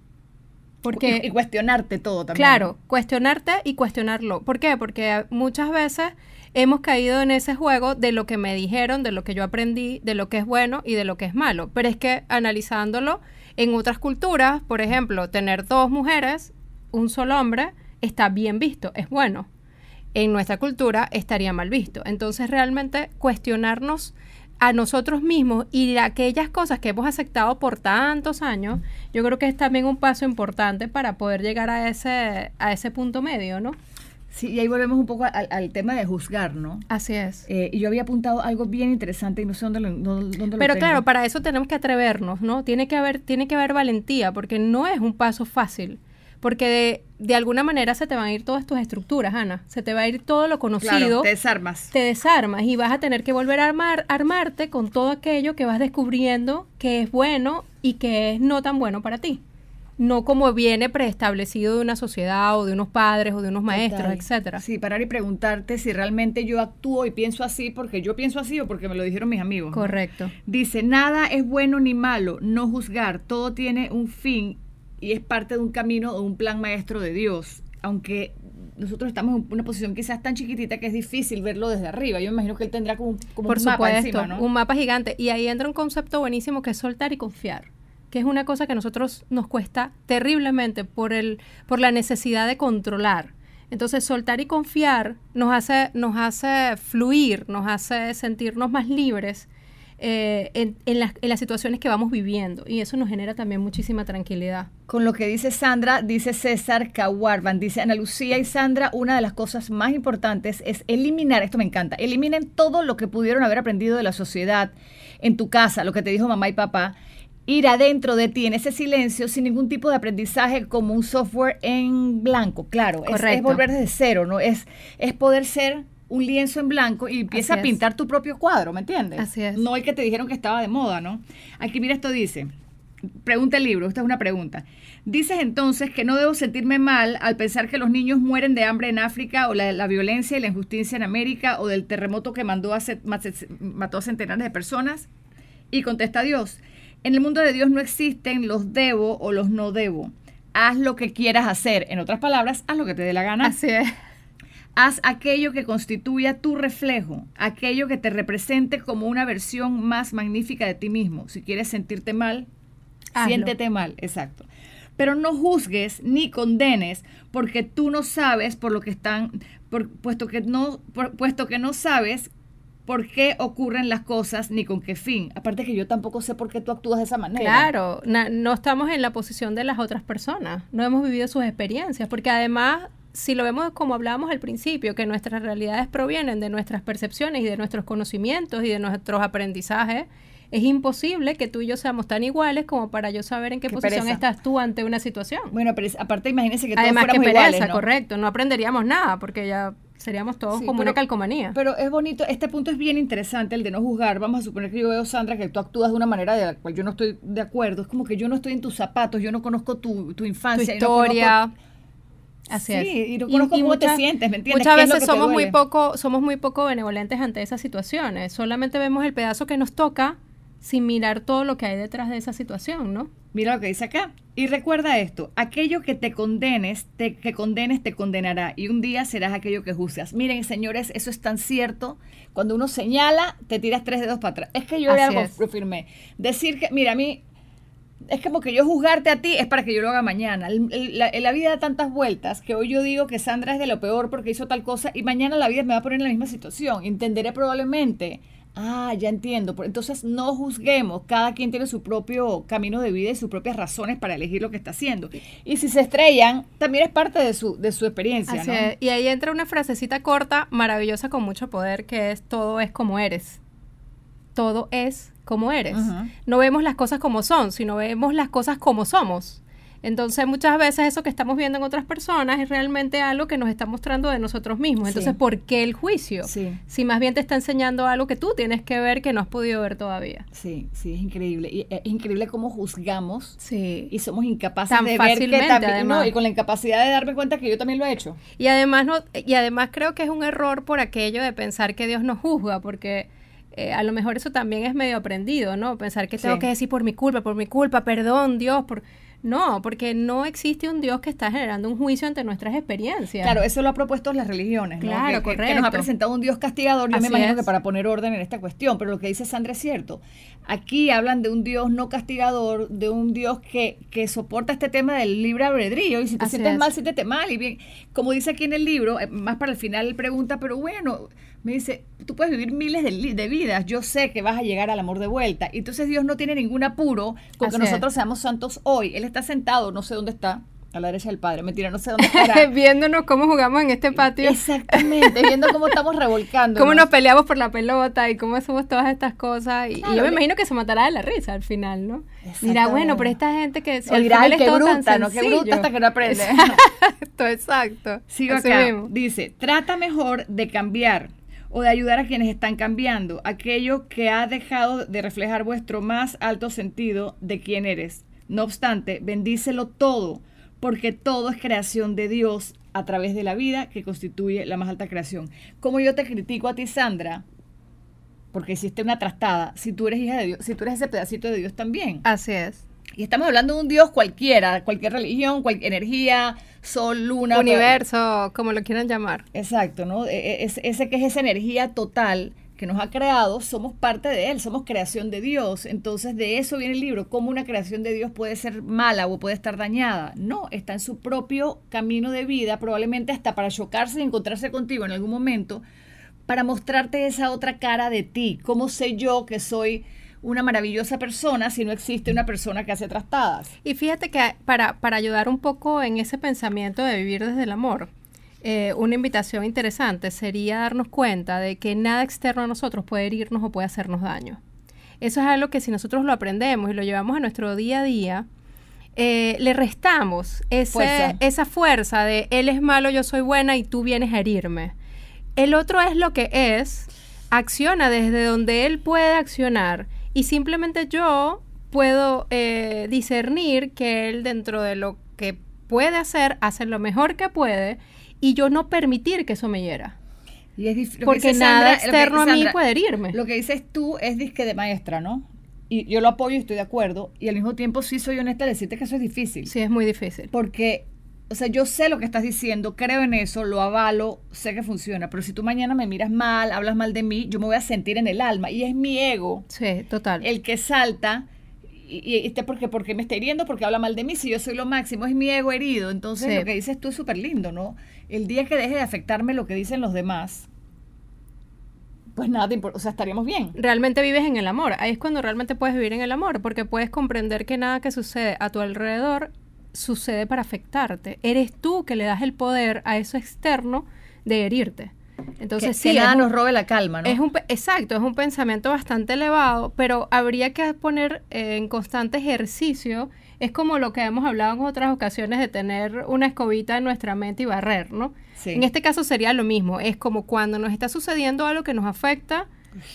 Porque, y, cuestionarte todo también. Claro, cuestionarte y cuestionarlo. ¿Por qué? Porque muchas veces hemos caído en ese juego de lo que me dijeron, de lo que yo aprendí, de lo que es bueno y de lo que es malo. Pero es que analizándolo en otras culturas, por ejemplo, tener dos mujeres, un solo hombre, está bien visto, es bueno en nuestra cultura estaría mal visto. Entonces realmente cuestionarnos a nosotros mismos y aquellas cosas que hemos aceptado por tantos años, yo creo que es también un paso importante para poder llegar a ese, a ese punto medio, ¿no? Sí, y ahí volvemos un poco al, tema de juzgar, ¿no? Así es. Eh, y yo había apuntado algo bien interesante y no sé dónde lo, dónde Pero claro, para eso tenemos que atrevernos, ¿no? Tiene que haber, tiene que haber valentía, porque no es un paso fácil porque de, alguna manera se te van a ir todas tus estructuras, Ana. Se te va a ir todo lo conocido. te desarmas. Te desarmas y vas a tener que volver a armar, armarte con todo aquello que vas descubriendo que es bueno y que es no tan bueno para ti. No como viene preestablecido de una sociedad o de unos padres o de unos maestros, etcétera. Sí, parar y preguntarte si realmente yo actúo y pienso así porque yo pienso así o porque me lo dijeron mis amigos. Correcto. Dice, nada es bueno ni malo, no juzgar, todo tiene un fin y es parte de un camino o un plan maestro de Dios, aunque nosotros estamos en una posición quizás tan chiquitita que es difícil verlo desde arriba. Yo me imagino que él tendrá como, como un mapa encima, ¿no? Un mapa gigante. Y ahí entra un concepto buenísimo que es soltar y confiar, que es una cosa que a nosotros nos cuesta terriblemente por, el, por la necesidad de controlar. Entonces, soltar y confiar nos hace, nos hace fluir, nos hace sentirnos más libres eh, en, las, situaciones que vamos viviendo y eso nos genera también muchísima tranquilidad. Con lo que dice Sandra, dice César Cawarban, dice Ana Lucía y Sandra, una de las cosas más importantes es eliminar, esto me encanta, eliminen todo lo que pudieron haber aprendido de la sociedad en tu casa, lo que te dijo mamá y papá, ir adentro de ti en ese silencio sin ningún tipo de aprendizaje como un software en blanco, claro, es, es, volver desde cero, ¿no? Es, es poder ser un lienzo en blanco y empieza a pintar tu propio cuadro, ¿me entiendes? Así es. No el que te dijeron que estaba de moda, ¿no? Aquí mira esto dice, pregunta el libro, esta es una pregunta. Dices entonces que no debo sentirme mal al pensar que los niños mueren de hambre en África o la, violencia y la injusticia en América o del terremoto que mandó a, mató a centenares de personas. Y contesta Dios, en el mundo de Dios no existen los debo o los no debo. Haz lo que quieras hacer. En otras palabras, haz lo que te dé la gana. Así es. Haz aquello que constituya tu reflejo, aquello que te represente como una versión más magnífica de ti mismo. Si quieres sentirte mal, siéntete mal, exacto. Pero no juzgues ni condenes porque tú no sabes por lo que están, puesto que no, puesto que no sabes por qué ocurren las cosas ni con qué fin. Aparte que yo tampoco sé por qué tú actúas de esa manera. Claro, no estamos en la posición de las otras personas, no hemos vivido sus experiencias, porque además, si lo vemos como hablábamos al principio, que nuestras realidades provienen de nuestras percepciones y de nuestros conocimientos y de nuestros aprendizajes, es imposible que tú y yo seamos tan iguales como para yo saber en qué, posición estás tú ante una situación. Bueno, pero aparte imagínese que todos Además fuéramos que pereza, iguales, ¿no? correcto, no aprenderíamos nada porque ya seríamos todos como una calcomanía. Pero es bonito, este punto es bien interesante, el de no juzgar. Vamos a suponer que yo veo, Sandra, que tú actúas de una manera de la cual yo no estoy de acuerdo. Es como que yo no estoy en tus zapatos, yo no conozco tu, tu infancia. Tu historia. Así sí, y no conozco cómo te sientes, ¿me entiendes? Muchas veces somos muy poco, somos muy poco benevolentes ante esas situaciones. Solamente vemos el pedazo que nos toca sin mirar todo lo que hay detrás de esa situación, ¿no? Mira lo que dice acá. Y recuerda esto, aquello que te condenes, te, que condenes te condenará y un día serás aquello que juzgas. Miren, señores, eso es tan cierto. Cuando uno señala, te tiras tres dedos para atrás. Es que yo algo firme. Decir que, mira, a mí es como que yo juzgarte a ti es para que yo lo haga mañana. La, vida da tantas vueltas que hoy yo digo que Sandra es de lo peor porque hizo tal cosa y mañana la vida me va a poner en la misma situación. Entenderé probablemente Ah, ya entiendo. Entonces no juzguemos. Cada quien tiene su propio camino de vida y sus propias razones para elegir lo que está haciendo. Y si se estrellan, también es parte de su, de su experiencia. ¿no? Y ahí entra una frasecita corta, maravillosa, con mucho poder, que es todo es como eres. Todo es como eres. No vemos las cosas como son, sino vemos las cosas como somos. Entonces, muchas veces eso que estamos viendo en otras personas es realmente algo que nos está mostrando de nosotros mismos. Entonces, ¿por qué el juicio? Si más bien te está enseñando algo que tú tienes que ver que no has podido ver todavía. Sí, sí, es increíble. Y es increíble cómo juzgamos sí. y somos incapaces de ver que también, no, y con la incapacidad de darme cuenta que yo también lo he hecho. Y además no y además creo que es un error por aquello de pensar que Dios nos juzga, porque eh, a lo mejor eso también es medio aprendido, ¿no? Pensar que tengo que decir por mi culpa, por mi culpa, perdón, Dios, por no, porque no existe un Dios que está generando un juicio ante nuestras experiencias. Claro, eso lo ha propuesto las religiones, ¿no? Claro, correcto. Que, nos ha presentado un Dios castigador, yo me imagino que para poner orden en esta cuestión, pero lo que dice Sandra es cierto. Aquí hablan de un Dios no castigador, de un Dios que, que soporta este tema del libre albedrío, y si te sientes mal, siéntete mal, y bien, como dice aquí en el libro, eh, más para el final él pregunta, pero bueno, me dice, tú puedes vivir miles de, vidas, yo sé que vas a llegar al amor de vuelta. Y entonces Dios no tiene ningún apuro con que nosotros seamos santos hoy. Él está sentado, no sé dónde está, a la derecha del Padre, mentira, no sé dónde (laughs) está. Viéndonos cómo jugamos en este patio. Exactamente, viendo cómo estamos revolcando. cómo nos peleamos por la pelota y cómo hacemos todas estas cosas. Y, yo me imagino que se matará de la risa al final, ¿no? Mira, bueno, pero esta gente que... Se dirá, qué bruta, ¿no? Qué bruta hasta que no aprende. Exacto, exacto. Sigo acá. Dice, trata mejor de cambiar o de ayudar a quienes están cambiando, aquello que ha dejado de reflejar vuestro más alto sentido de quién eres. No obstante, bendícelo todo, porque todo es creación de Dios a través de la vida que constituye la más alta creación. Como yo te critico a ti, Sandra, porque hiciste una trastada, si tú eres hija de Dios, si tú eres ese pedacito de Dios también. Así es. Y estamos hablando de un Dios cualquiera, cualquier religión, cualquier energía, sol, luna. Universo, como lo quieran llamar. Exacto, ¿no? E, e, es, ese que es esa energía total que nos ha creado, somos parte de él, somos creación de Dios. Entonces de eso viene el libro, cómo una creación de Dios puede ser mala o puede estar dañada. No, está en su propio camino de vida, probablemente hasta para chocarse y encontrarse contigo en algún momento, para mostrarte esa otra cara de ti. ¿Cómo sé yo que soy una maravillosa persona si no existe una persona que hace trastadas. Y fíjate que para, para ayudar un poco en ese pensamiento de vivir desde el amor, eh, una invitación interesante sería darnos cuenta de que nada externo a nosotros puede herirnos o puede hacernos daño. Eso es algo que si nosotros lo aprendemos y lo llevamos a nuestro día a día, eh, le restamos esa fuerza de él es malo, yo soy buena y tú vienes a herirme. El otro es lo que es, acciona desde donde él puede accionar y simplemente yo puedo eh, discernir que él dentro de lo que puede hacer, hace lo mejor que puede y yo no permitir que eso me hiera. Y es Porque nada externo a mí puede herirme. Lo que dices tú es disque de maestra, ¿no? Y yo lo apoyo y estoy de acuerdo. Y al mismo tiempo sí soy honesta de decirte que eso es difícil. Sí, es muy difícil. Porque o sea, yo sé lo que estás diciendo, creo en eso, lo avalo, sé que funciona, pero si tú mañana me miras mal, hablas mal de mí, yo me voy a sentir en el alma y es mi ego. Sí, total. El que salta y, y, porque, porque me está hiriendo, porque habla mal de mí, si yo soy lo máximo, es mi ego herido. Entonces lo que dices tú es súper lindo, ¿no? El día que deje de afectarme lo que dicen los demás, pues nada, o sea, estaríamos bien. Realmente vives en el amor. Ahí es cuando realmente puedes vivir en el amor, porque puedes comprender que nada que sucede a tu alrededor sucede para afectarte. Eres tú que le das el poder a eso externo de herirte. Entonces, sí, nada nos robe la calma, ¿no? Es un, exacto, es un pensamiento bastante elevado, pero habría que poner eh, en constante ejercicio. Es como lo que hemos hablado en otras ocasiones de tener una escobita en nuestra mente y barrer, ¿no? En este caso sería lo mismo. Es como cuando nos está sucediendo algo que nos afecta,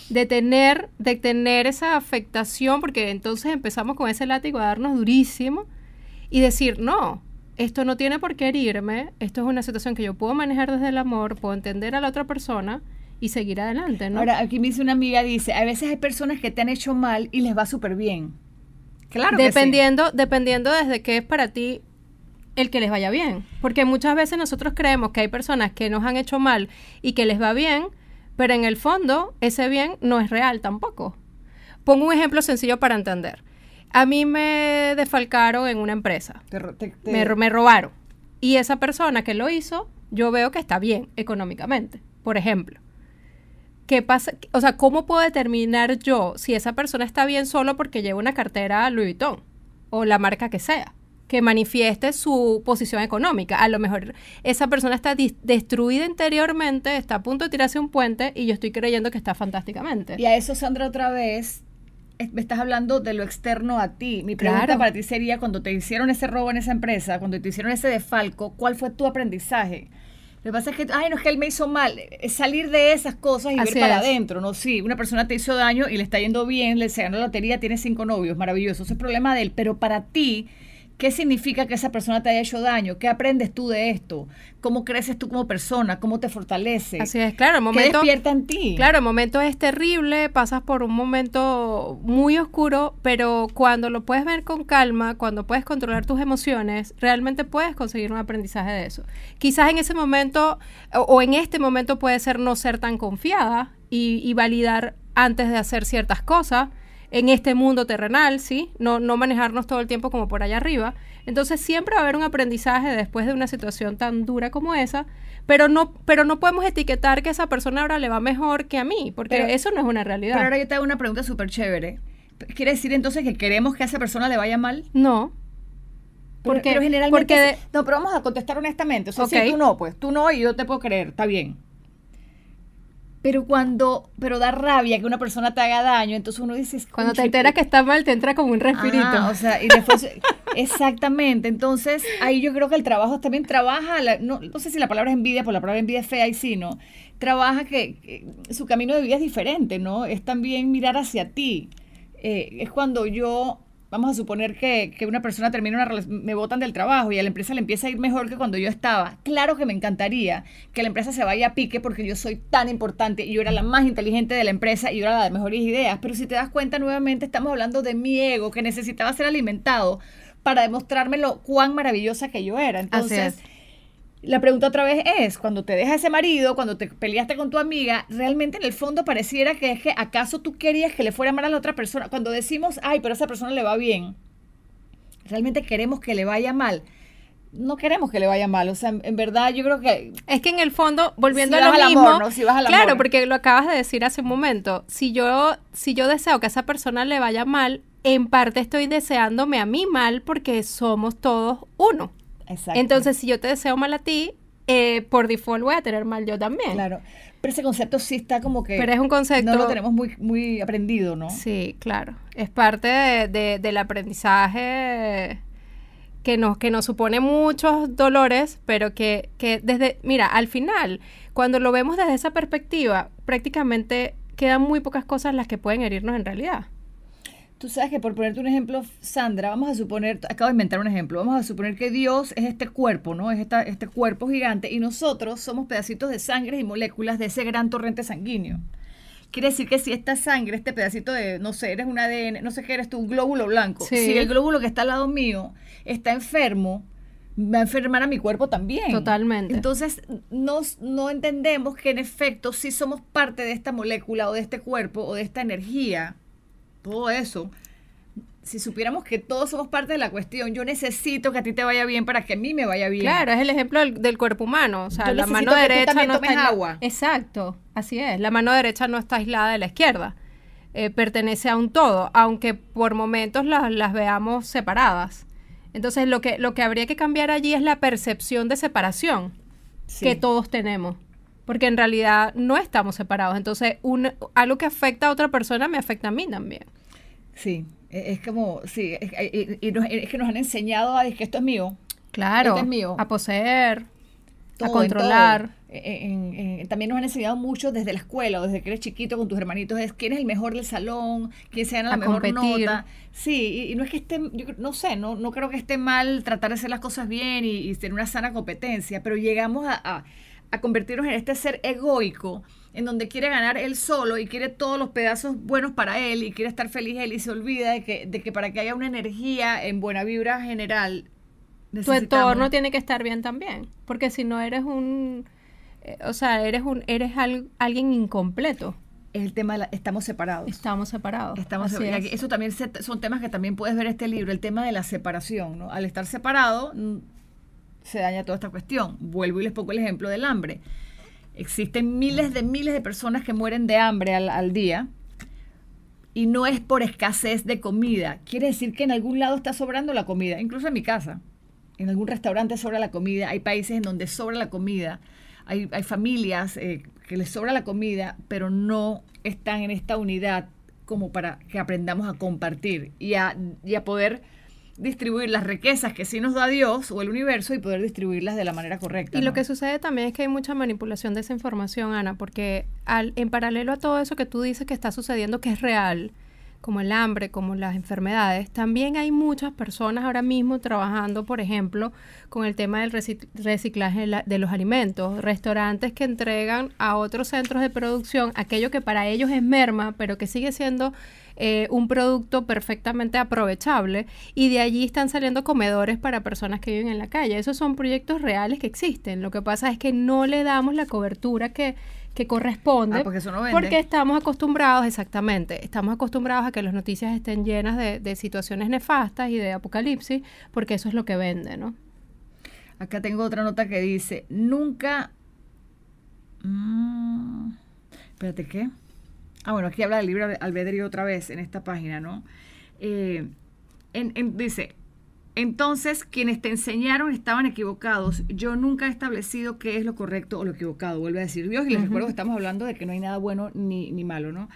de tener, de tener esa afectación, porque entonces empezamos con ese látigo a darnos durísimo y decir, no, esto no tiene por qué herirme, esto es una situación que yo puedo manejar desde el amor, puedo entender a la otra persona y seguir adelante, ¿no? Ahora, aquí me dice una amiga, dice, a veces hay personas que te han hecho mal y les va súper bien. Claro. Dependiendo, que sí. dependiendo desde qué es para ti el que les vaya bien. Porque muchas veces nosotros creemos que hay personas que nos han hecho mal y que les va bien, pero en el fondo ese bien no es real tampoco. Pongo un ejemplo sencillo para entender. A mí me defalcaron en una empresa. Me, robaron. Y esa persona que lo hizo, yo veo que está bien económicamente, por ejemplo. ¿Qué pasa? O sea, ¿cómo puedo determinar yo si esa persona está bien solo porque lleva una cartera Louis Vuitton o la marca que sea? que manifieste su posición económica. A lo mejor esa persona está destruida interiormente, está a punto de tirarse un puente y yo estoy creyendo que está fantásticamente. Y a eso, Sandra, otra vez me estás hablando de lo externo a ti. Mi pregunta para ti sería, cuando te hicieron ese robo en esa empresa, cuando te hicieron ese defalco, ¿cuál fue tu aprendizaje? Lo que pasa es que, ay, no es que él me hizo mal. Es salir de esas cosas y ver para adentro, ¿no? Sí, una persona te hizo daño y le está yendo bien, le se ganó la lotería, tiene cinco novios, maravilloso. Ese es el problema de él. Pero para ti, ¿Qué significa que esa persona te haya hecho daño? ¿Qué aprendes tú de esto? ¿Cómo creces tú como persona? ¿Cómo te fortalece? Así es, claro. El momento, ¿Qué despierta en ti? Claro, el momento es terrible, pasas por un momento muy oscuro, pero cuando lo puedes ver con calma, cuando puedes controlar tus emociones, realmente puedes conseguir un aprendizaje de eso. Quizás en ese momento o, en este momento puede ser no ser tan confiada y, y validar antes de hacer ciertas cosas en este mundo terrenal, ¿sí? No, no manejarnos todo el tiempo como por allá arriba. Entonces siempre va a haber un aprendizaje después de una situación tan dura como esa, pero no, pero no podemos etiquetar que esa persona ahora le va mejor que a mí, porque eso no es una realidad. Pero ahora yo te hago una pregunta súper chévere. ¿Quiere decir entonces que queremos que a esa persona le vaya mal? No. Porque, pero generalmente... No, pero vamos a contestar honestamente. O sea, si tú no, pues tú no y yo te puedo creer, está bien. Pero cuando, pero da rabia que una persona te haga daño, entonces uno dice... Cuando te enteras que está mal, te entra como un respirito. o sea, y después, exactamente, entonces ahí yo creo que el trabajo también trabaja, no, no, sé si la palabra es envidia, por la palabra envidia es fea y sí, ¿no? Trabaja que, su camino de vida es diferente, ¿no? Es también mirar hacia ti. Eh, es cuando yo vamos a suponer que, una persona termina una relación, me botan del trabajo y a la empresa le empieza a ir mejor que cuando yo estaba. Claro que me encantaría que la empresa se vaya a pique porque yo soy tan importante y yo era la más inteligente de la empresa y yo era la de mejores ideas. Pero si te das cuenta, nuevamente estamos hablando de mi ego que necesitaba ser alimentado para demostrarme lo cuán maravillosa que yo era. Entonces, la pregunta otra vez es, cuando te deja ese marido, cuando te peleaste con tu amiga, realmente en el fondo pareciera que es que acaso tú querías que le fuera mal a la otra persona. Cuando decimos, ay, pero a esa persona le va bien, realmente queremos que le vaya mal. No queremos que le vaya mal, o sea, en, verdad yo creo que... Es que en el fondo, volviendo a lo mismo... Amor, ¿no? si vas al claro, porque lo acabas de decir hace un momento, si yo, si yo deseo que a esa persona le vaya mal, en parte estoy deseándome a mí mal porque somos todos uno. Entonces, si yo te deseo mal a ti, eh, por default voy a tener mal yo también. Claro. Pero ese concepto sí está como que... Pero es un concepto... No lo tenemos muy, muy aprendido, ¿no? Sí, claro. Es parte de, del aprendizaje que nos, que nos supone muchos dolores, pero que, que desde... Mira, al final, cuando lo vemos desde esa perspectiva, prácticamente quedan muy pocas cosas las que pueden herirnos en realidad. Tú sabes que por ponerte un ejemplo, Sandra, vamos a suponer, acabo de inventar un ejemplo, vamos a suponer que Dios es este cuerpo, ¿no? Es esta, este cuerpo gigante y nosotros somos pedacitos de sangre y moléculas de ese gran torrente sanguíneo. Quiere decir que si esta sangre, este pedacito de, no sé, eres un ADN, no sé qué eres tú, un glóbulo blanco, si el glóbulo que está al lado mío está enfermo, va a enfermar a mi cuerpo también. Totalmente. Entonces, nos, no entendemos que en efecto sí somos parte de esta molécula o de este cuerpo o de esta energía todo eso, si supiéramos que todos somos parte de la cuestión, yo necesito que a ti te vaya bien para que a mí me vaya bien. Claro, es el ejemplo del, cuerpo humano. O sea, la mano derecha no está agua. Exacto. Así es, la mano derecha no está aislada de la izquierda, eh, pertenece a un todo, aunque por momentos las veamos separadas. Entonces lo que, lo que habría que cambiar allí es la percepción de separación que todos tenemos. Porque en realidad no estamos separados. Entonces, un, algo que afecta a otra persona me afecta a mí también. Sí, e, es como, sí, es, que nos han enseñado a decir que esto es mío. Claro, es mío. a poseer, a controlar. también nos han enseñado mucho desde la escuela, o desde que eres chiquito con tus hermanitos, es quién es el mejor del salón, quién se gana la mejor nota. Sí, y, no es que esté, yo no sé, no, no creo que esté mal tratar de hacer las cosas bien y, tener una sana competencia, pero llegamos a, a convertirnos en este ser egoico en donde quiere ganar él solo y quiere todos los pedazos buenos para él y quiere estar feliz él y se olvida de que, de que para que haya una energía en buena vibra general tu entorno tiene que estar bien también, porque si no eres un, eh, o sea, eres un, eres alguien incompleto. Es el tema de estamos separados. Estamos separados. Estamos Eso también son temas que también puedes ver en este libro, el tema de la separación, ¿no? Al estar separado se daña toda esta cuestión. Vuelvo y les pongo el ejemplo del hambre. Existen miles de miles de personas que mueren de hambre al, al día y no es por escasez de comida. Quiere decir que en algún lado está sobrando la comida, incluso en mi casa en algún restaurante sobra la comida, hay países en donde sobra la comida, hay, familias eh, que les sobra la comida, pero no están en esta unidad como para que aprendamos a compartir y a, poder distribuir las riquezas que sí nos da Dios o el universo y poder distribuirlas de la manera correcta. Y lo que sucede también es que hay mucha manipulación de esa información, Ana, porque al, en paralelo a todo eso que tú dices que está sucediendo, que es real, como el hambre, como las enfermedades, también hay muchas personas ahora mismo trabajando, por ejemplo, con el tema del reciclaje de los alimentos, restaurantes que entregan a otros centros de producción aquello que para ellos es merma, pero que sigue siendo eh, un producto perfectamente aprovechable y de allí están saliendo comedores para personas que viven en la calle. Esos son proyectos reales que existen. Lo que pasa es que no le damos la cobertura que que corresponde. Ah, porque eso no vende. Porque estamos acostumbrados, exactamente, estamos acostumbrados a que las noticias estén llenas de, situaciones nefastas y de apocalipsis, porque eso es lo que vende, ¿no? Acá tengo otra nota que dice, nunca... Mm, espérate, ¿qué? Ah, bueno, aquí habla del libro albedrío otra vez en esta página, ¿no? Eh, en, dice, entonces, quienes te enseñaron estaban equivocados. Yo nunca he establecido qué es lo correcto o lo equivocado, vuelve a decir Dios. Y les recuerdo que estamos hablando de que no hay nada bueno ni, ni malo, ¿no?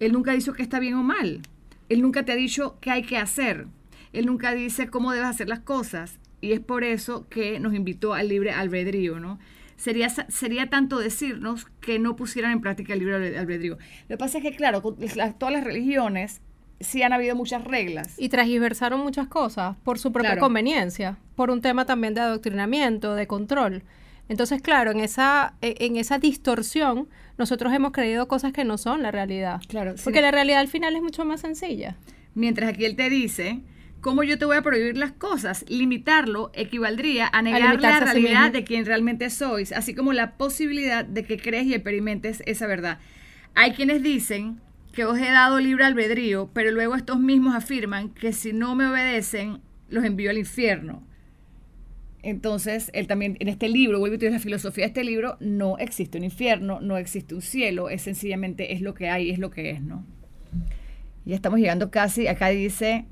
Él nunca dicho que está bien o mal. Él nunca te ha dicho qué hay que hacer. Él nunca dice cómo debes hacer las cosas. Y es por eso que nos invitó al libre albedrío, ¿no? Sería, sería tanto decirnos que no pusieran en práctica el libre albedrío. Lo que pasa es que, claro, todas las religiones sí han habido muchas reglas. Y transgiversaron muchas cosas por su propia conveniencia, por un tema también de adoctrinamiento, de control. Entonces, claro, en esa, e, en esa distorsión, nosotros hemos creído cosas que no son la realidad. Claro. Porque la realidad al final es mucho más sencilla. Mientras aquí él te dice, ¿cómo yo te voy a prohibir las cosas? Limitarlo equivaldría a negar la realidad de quien realmente sois, así como la posibilidad de que crees y experimentes esa verdad. Hay quienes dicen que os he dado libre albedrío, pero luego estos mismos afirman que si no me obedecen, los envío al infierno. Entonces, él también, en este libro, vuelve a decir la filosofía de este libro, no existe un infierno, no existe un cielo, es sencillamente es lo que hay, es lo que es, ¿no? Ya estamos llegando casi, acá dice,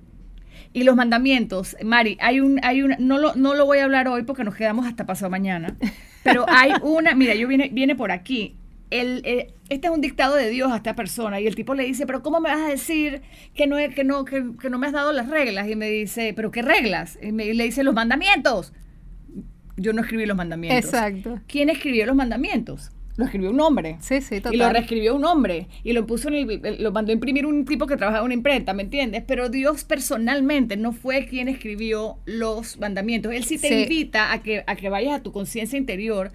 y los mandamientos, Mari, hay un, hay una, no lo, no lo voy a hablar hoy porque nos quedamos hasta pasado mañana, pero hay (laughs) una, mira, yo viene, viene por aquí, el, eh, este es un dictado de Dios a esta persona y el tipo le dice, pero ¿cómo me vas a decir que no, que no, que, no me has dado las reglas? Y me dice, ¿pero qué reglas? Y, me, le dice, los mandamientos. Yo no escribí los mandamientos. Exacto. ¿Quién escribió los mandamientos? Lo escribió un hombre. Sí, sí, total. Y lo reescribió un hombre. Y lo puso en el, lo mandó a imprimir un tipo que trabajaba en una imprenta, ¿me entiendes? Pero Dios personalmente no fue quien escribió los mandamientos. Él sí te invita a que, a que vayas a tu conciencia interior.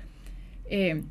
Eh,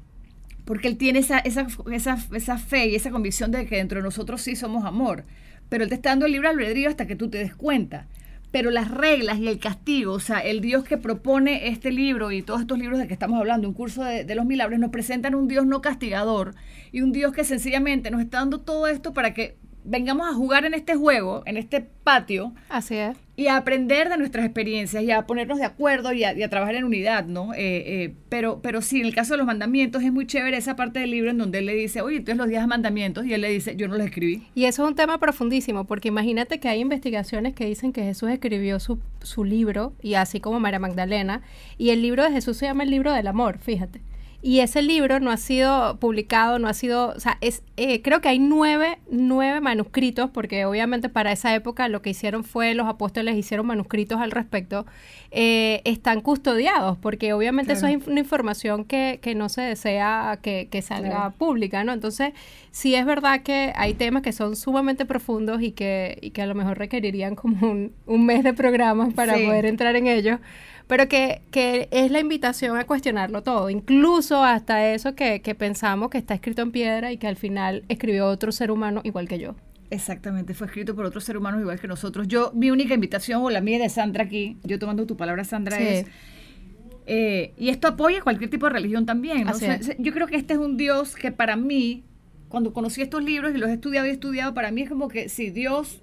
porque él tiene esa, esa, esa, esa fe y esa convicción de que dentro de nosotros sí somos amor. Pero él te está dando el libre albedrío hasta que tú te des cuenta. Pero las reglas y el castigo, o sea, el Dios que propone este libro y todos estos libros de que estamos hablando, un curso de, de los milagros, nos presentan un Dios no castigador y un Dios que sencillamente nos está dando todo esto para que vengamos a jugar en este juego, en este patio. Así es. Y a aprender de nuestras experiencias y a ponernos de acuerdo y a, trabajar en unidad, ¿no? Eh, eh, pero, pero sí, en el caso de los mandamientos es muy chévere esa parte del libro en donde él le dice, oye, tú los días mandamientos, y él le dice, yo no los escribí. Y eso es un tema profundísimo, porque imagínate que hay investigaciones que dicen que Jesús escribió su, su libro, y así como María Magdalena, y el libro de Jesús se llama el libro del amor, fíjate. Y ese libro no ha sido publicado, no ha sido, o sea, es, eh, creo que hay nueve, nueve manuscritos, porque obviamente para esa época lo que hicieron fue los apóstoles hicieron manuscritos al respecto, eh, están custodiados, porque obviamente eso es una información que, que, no se desea que, que salga pública, ¿no? Entonces, sí es verdad que hay temas que son sumamente profundos y que, y que a lo mejor requerirían como un, un mes de programas para poder entrar en ellos pero que, que, es la invitación a cuestionarlo todo, incluso hasta eso que, que, pensamos que está escrito en piedra y que al final escribió otro ser humano igual que yo. Exactamente, fue escrito por otros seres humanos igual que nosotros. Yo, mi única invitación, o la mía de Sandra aquí, yo tomando tu palabra, Sandra, es... Eh, y esto apoya cualquier tipo de religión también. yo creo que este es un Dios que para mí, cuando conocí estos libros y los he estudiado y estudiado, para mí es como que si Dios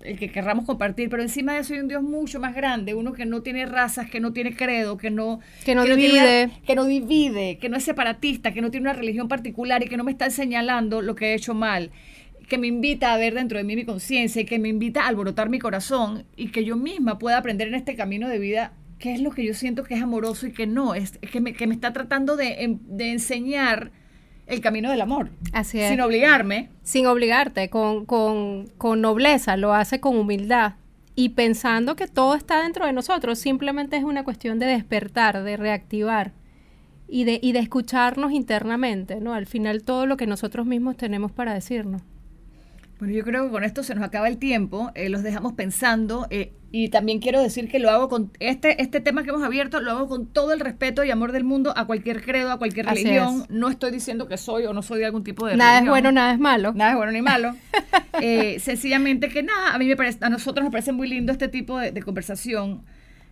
el que querramos compartir, pero encima de eso hay un Dios mucho más grande, uno que no tiene razas, que no tiene credo, que no, que no divide, que no divide, que no es separatista, que no tiene una religión particular y que no me está señalando lo que he hecho mal, que me invita a ver dentro de mí mi conciencia y que me invita a alborotar mi corazón y que yo misma pueda aprender en este camino de vida qué es lo que yo siento que es amoroso y que no, es, que, me, que me está tratando de, de enseñar el camino del amor. Así es. Sin obligarme. Sin obligarte, con, con, con nobleza, lo hace con humildad y pensando que todo está dentro de nosotros, simplemente es una cuestión de despertar, de reactivar y de, y de escucharnos internamente, ¿no? Al final todo lo que nosotros mismos tenemos para decirnos. Bueno, yo creo que con esto se nos acaba el tiempo, eh, los dejamos pensando eh, y también quiero decir que lo hago con este, este tema que hemos abierto, lo hago con todo el respeto y amor del mundo a cualquier credo, a cualquier religión. No estoy diciendo que soy o no soy de algún tipo de nada es bueno, nada es malo. Nada es bueno ni malo. (laughs) eh, sencillamente que nada, a mí me parece, a nosotros nos parece muy lindo este tipo de, conversación.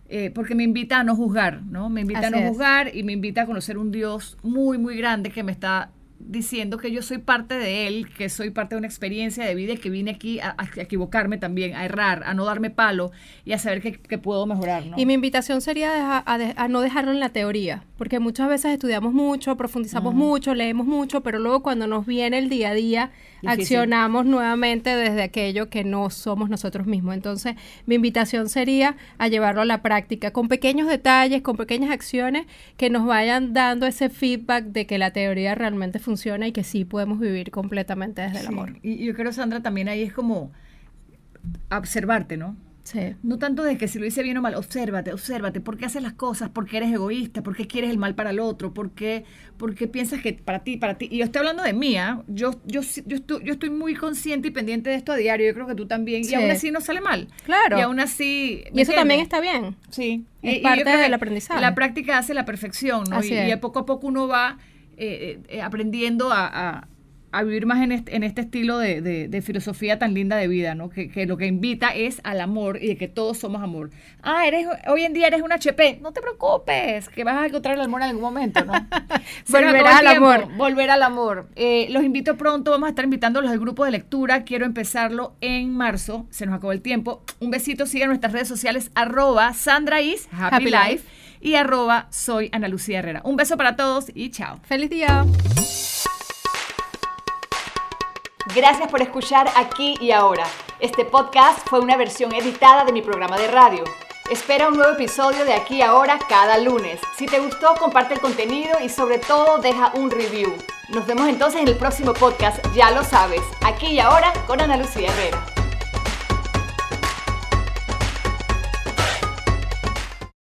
Eh, porque me invita a no juzgar, ¿no? Me invita a no juzgar y me invita a conocer un Dios muy, muy grande que me está diciendo que yo soy parte de él, que soy parte de una experiencia de vida y que vine aquí a, equivocarme también, a errar, a no darme palo y a saber que, puedo mejorar. Y mi invitación sería a, no dejarlo en la teoría, porque muchas veces estudiamos mucho, profundizamos mucho, leemos mucho, pero luego cuando nos viene el día a día, accionamos nuevamente desde aquello que no somos nosotros mismos. Entonces, mi invitación sería a llevarlo a la práctica, con pequeños detalles, con pequeñas acciones que nos vayan dando ese feedback de que la teoría realmente funciona y que sí podemos vivir completamente desde el amor. Y yo creo, Sandra, también ahí es como observarte, ¿no? No tanto de que si lo hice bien o mal, obsérvate, obsérvate, ¿por qué haces las cosas? ¿Por qué eres egoísta? ¿Por qué quieres el mal para el otro? ¿Por qué, piensas que para ti, para ti? Y yo estoy hablando de mí, ¿ah? yo, yo, yo, estoy, yo estoy muy consciente y pendiente de esto a diario, yo creo que tú también, y aún así no sale mal. Claro. Y aún así... Y eso también está bien. Sí. Es parte del aprendizaje. La práctica hace la perfección, ¿no? y, poco a poco uno va eh, eh, aprendiendo a a vivir más en este, en este estilo de, de, filosofía tan linda de vida, ¿no? Que, que, lo que invita es al amor y de que todos somos amor. Ah, eres, hoy en día eres un HP. No te preocupes, que vas a encontrar el amor en algún momento, ¿no? (laughs) volver al amor. Volver al amor. Eh, los invito pronto, vamos a estar invitándolos al grupo de lectura. Quiero empezarlo en marzo. Se nos acabó el tiempo. Un besito, sigan nuestras redes sociales, arroba Sandra is Happy, Life, y arroba soy Ana Lucía Herrera. Un beso para todos y chao. Feliz día. Gracias por escuchar aquí y ahora. Este podcast fue una versión editada de mi programa de radio. Espera un nuevo episodio de aquí y ahora cada lunes. Si te gustó, comparte el contenido y sobre todo deja un review. Nos vemos entonces en el próximo podcast, ya lo sabes, aquí y ahora con Ana Lucía Herrera.